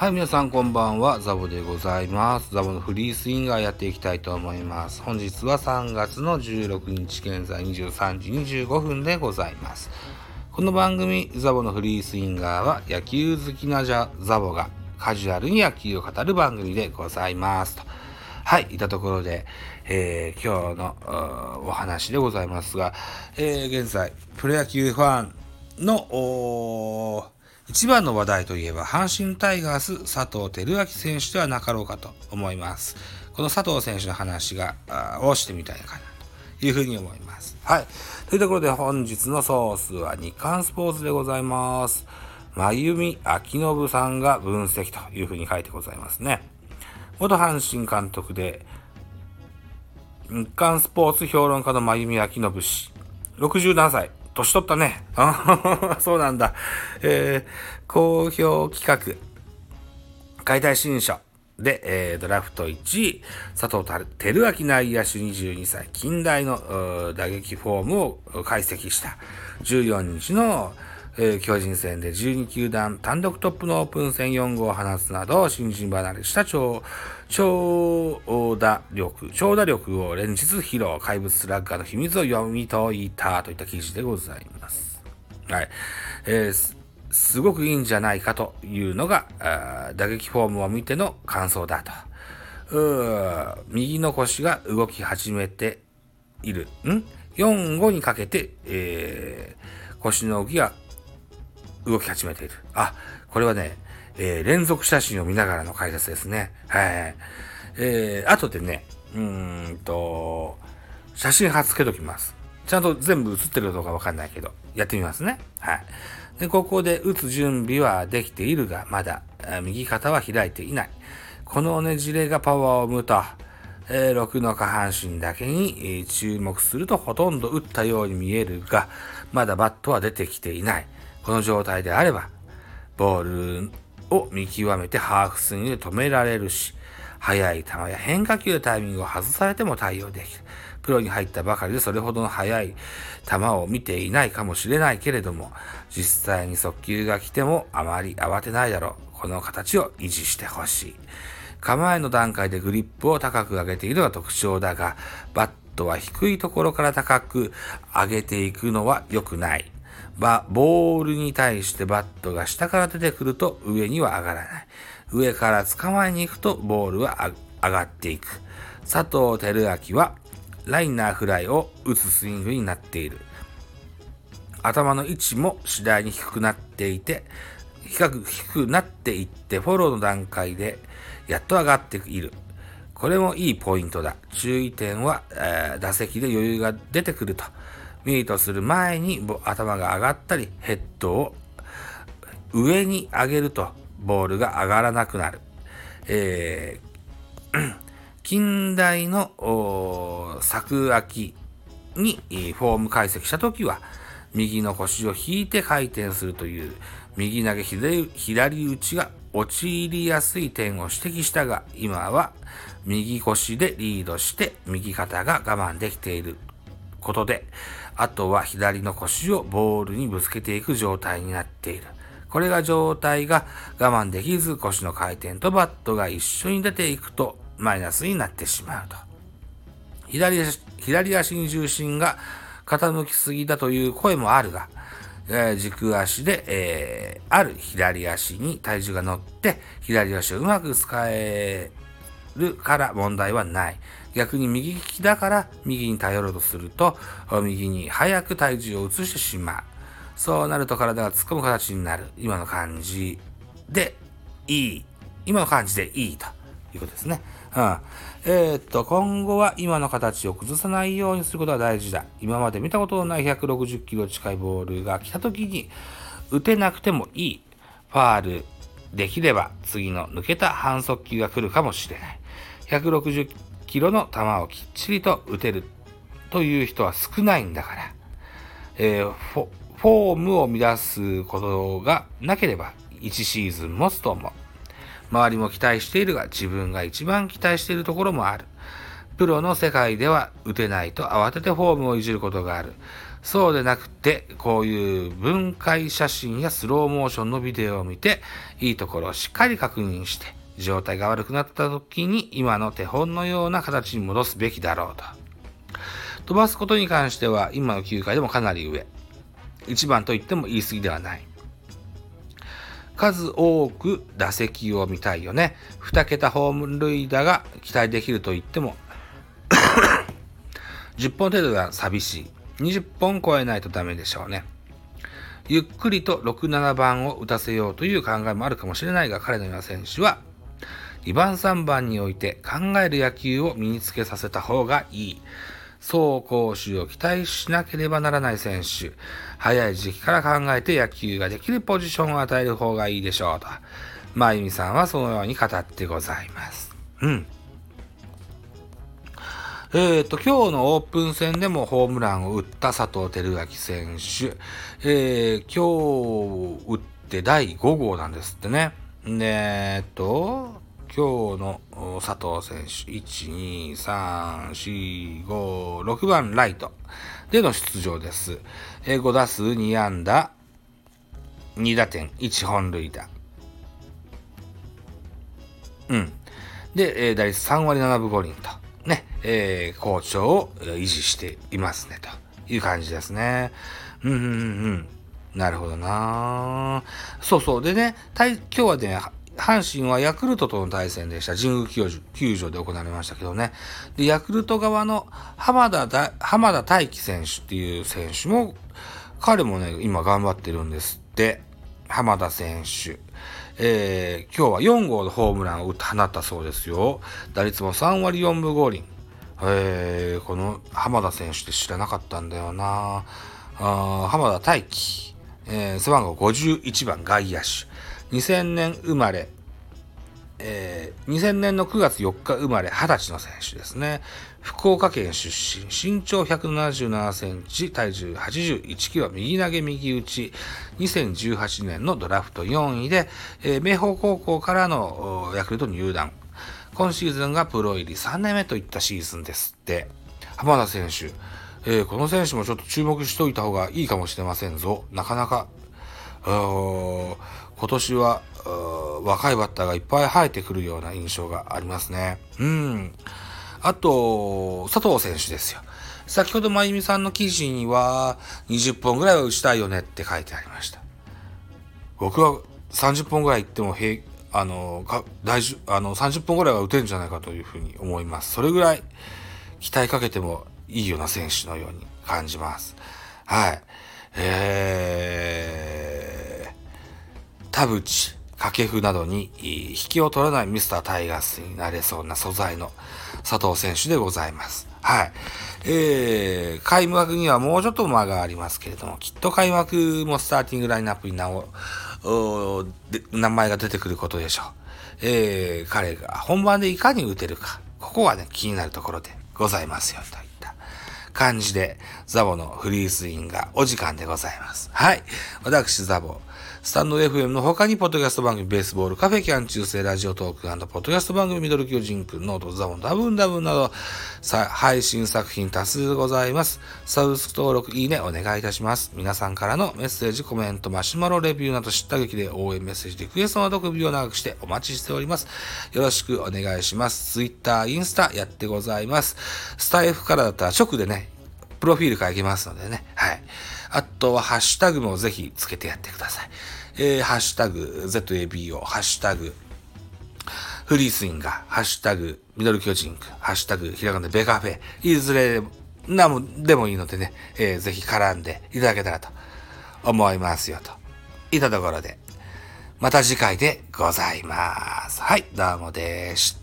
はい、皆さんこんばんは。ザボでございます。ザボのフリースインガーやっていきたいと思います。本日は3月の16日現在23時25分でございます。この番組、ザボのフリースインガーは野球好きなザボがカジュアルに野球を語る番組でございますと。はい、いたところで、えー、今日のお話でございますが、えー、現在、プロ野球ファンの一番の話題といえば、阪神タイガース佐藤輝明選手ではなかろうかと思います。この佐藤選手の話が、をしてみたいかなというふうに思います。はい。というところで本日のソースは日刊スポーツでございます。真由美明信さんが分析というふうに書いてございますね。元阪神監督で、日刊スポーツ評論家の真由美明信氏、67歳、年取ったね。そうなんだ。えー、好評企画、解体新書で、えー、ドラフト1位、佐藤輝明内野手22歳、近代の打撃フォームを解析した14日のえー、巨人戦で12球団単独トップのオープン戦4号を放つなど、新人離れした超、超打力、長打力を連日披露、怪物スラッガーの秘密を読み解いたといった記事でございます。はい。えー、すごくいいんじゃないかというのが、打撃フォームを見ての感想だと。右の腰が動き始めている。ん ?4、5にかけて、えー、腰の動きが動き始めている。あ、これはね、えー、連続写真を見ながらの解説ですね。はい。えー、後でね、うーんと、写真貼っつけときます。ちゃんと全部写ってるかどうかわかんないけど、やってみますね。はい。で、ここで打つ準備はできているが、まだ、右肩は開いていない。このねじれがパワーを生むと、えー、6の下半身だけに、注目するとほとんど打ったように見えるが、まだバットは出てきていない。この状態であれば、ボールを見極めてハーフスイングで止められるし、速い球や変化球でタイミングを外されても対応できる。プロに入ったばかりでそれほどの速い球を見ていないかもしれないけれども、実際に速球が来てもあまり慌てないだろう。この形を維持してほしい。構えの段階でグリップを高く上げているのが特徴だが、バットは低いところから高く上げていくのは良くない。ボールに対してバットが下から出てくると上には上がらない。上から捕まえに行くとボールは上がっていく。佐藤輝明はライナーフライを打つスイングになっている。頭の位置も次第に低くなっていて、低く低くなっていってフォローの段階でやっと上がっている。これもいいポイントだ。注意点は、えー、打席で余裕が出てくると。ミートする前に頭が上がったり、ヘッドを上に上げるとボールが上がらなくなる。えー、近代の作秋にフォーム解析したときは、右の腰を引いて回転するという右投げ左打ちが陥りやすい点を指摘したが、今は右腰でリードして右肩が我慢できていることで、あとは左の腰をボールにぶつけていく状態になっている。これが状態が我慢できず腰の回転とバットが一緒に出ていくとマイナスになってしまうと。左足左足に重心が傾きすぎだという声もあるが、えー、軸足で、えー、ある左足に体重が乗って左足をうまく使えるから問題はない。逆に右利きだから右に頼ろうとすると、右に早く体重を移してしまう。そうなると体が突っ込む形になる。今の感じでいい。今の感じでいいということですね。うん。えー、っと、今後は今の形を崩さないようにすることが大事だ。今まで見たことのない160キロ近いボールが来た時に打てなくてもいい。ファールできれば次の抜けた反則球が来るかもしれない。160キロの球をきっちりと打てるという人は少ないんだから、えー、フォームを乱すことがなければ1シーズン持つと思う。周りも期待しているが自分が一番期待しているところもある。プロの世界では打てないと慌ててフォームをいじることがある。そうでなくて、こういう分解写真やスローモーションのビデオを見て、いいところをしっかり確認して、状態が悪くなった時に今の手本のような形に戻すべきだろうと。飛ばすことに関しては今の球界でもかなり上。一番と言っても言い過ぎではない。数多く打席を見たいよね。2桁ホーム塁打が期待できると言っても 10本程度が寂しい。20本超えないとダメでしょうね。ゆっくりと6、7番を打たせようという考えもあるかもしれないが、彼のような選手は、2番、3番において考える野球を身につけさせた方がいい。走攻守を期待しなければならない選手。早い時期から考えて野球ができるポジションを与える方がいいでしょうと。まゆみさんはそのように語ってございます。うん。えっ、ー、と、今日のオープン戦でもホームランを打った佐藤輝明選手。えー、今日打って第5号なんですってね。で、えっと、今日の佐藤選手、1、2、3、4、5、6番ライトでの出場です。えー、5打数2安打、2打点、1本塁打。うん。で、えー、打率3割7分5厘と。ね、えー、好調を維持していますね、という感じですね。うん、うん、うん。なるほどなそうそう。でね、今日はね、阪神はヤクルトとの対戦でした。神宮球場で行われましたけどね。で、ヤクルト側の浜田、浜田大輝選手っていう選手も、彼もね、今頑張ってるんですって。浜田選手。えー、今日は4号のホームランを打って放ったそうですよ。打率も3割4分5厘。えー、この浜田選手って知らなかったんだよなあ浜田大輝、えー、背番号51番外野手。2000年生まれ、えー、2000年の9月4日生まれ20歳の選手ですね。福岡県出身、身長177センチ、体重81キロ、右投げ右打ち、2018年のドラフト4位で、えー、明豊高校からのヤクルト入団。今シーズンがプロ入り3年目といったシーズンですって。浜田選手、えー、この選手もちょっと注目しておいた方がいいかもしれませんぞ。なかなか、今年は若いバッターがいっぱい生えてくるような印象がありますね。うん。あと、佐藤選手ですよ。先ほどまゆみさんの記事には、20本ぐらいは打ちたいよねって書いてありました。僕は30本ぐらい行っても平、あの、か大丈あの、30本ぐらいは打てるんじゃないかというふうに思います。それぐらい期待かけてもいいような選手のように感じます。はい。えー、田淵、掛布などに引きを取らないミスタータイガースになれそうな素材の佐藤選手でございます。はい。えー、開幕にはもうちょっと間がありますけれども、きっと開幕もスターティングラインナップに名を、名前が出てくることでしょう。えー、彼が本番でいかに打てるか、ここはね、気になるところでございますよ、といった感じで、ザボのフリースインがお時間でございます。はい。私、ザボ、スタンド FM の他に、ポッドキャスト番組、ベースボール、カフェキャン中世、ラジオトーク、ポッドキャスト番組、ミドル巨人くん、ノート、ザボン、ダブンダブンなど、配信作品多数ございます。サブスク登録、いいね、お願いいたします。皆さんからのメッセージ、コメント、マシュマロレビューなど知った劇で応援メッセージ、リクエストなど首を長くしてお待ちしております。よろしくお願いします。ツイッター、インスタやってございます。スタイフからだったら直でね、プロフィール書けますのでね。はい。あとは、ハッシュタグもぜひつけてやってください。えー、ハッシュタグ ZABO、ハッシュタグフリースインガー、ハッシュタグミドル巨人くハッシュタグひらがなベカフェ、いずれなもでもいいのでね、えー、ぜひ絡んでいただけたらと思いますよと。いたところで、また次回でございます。はい、どうもでした。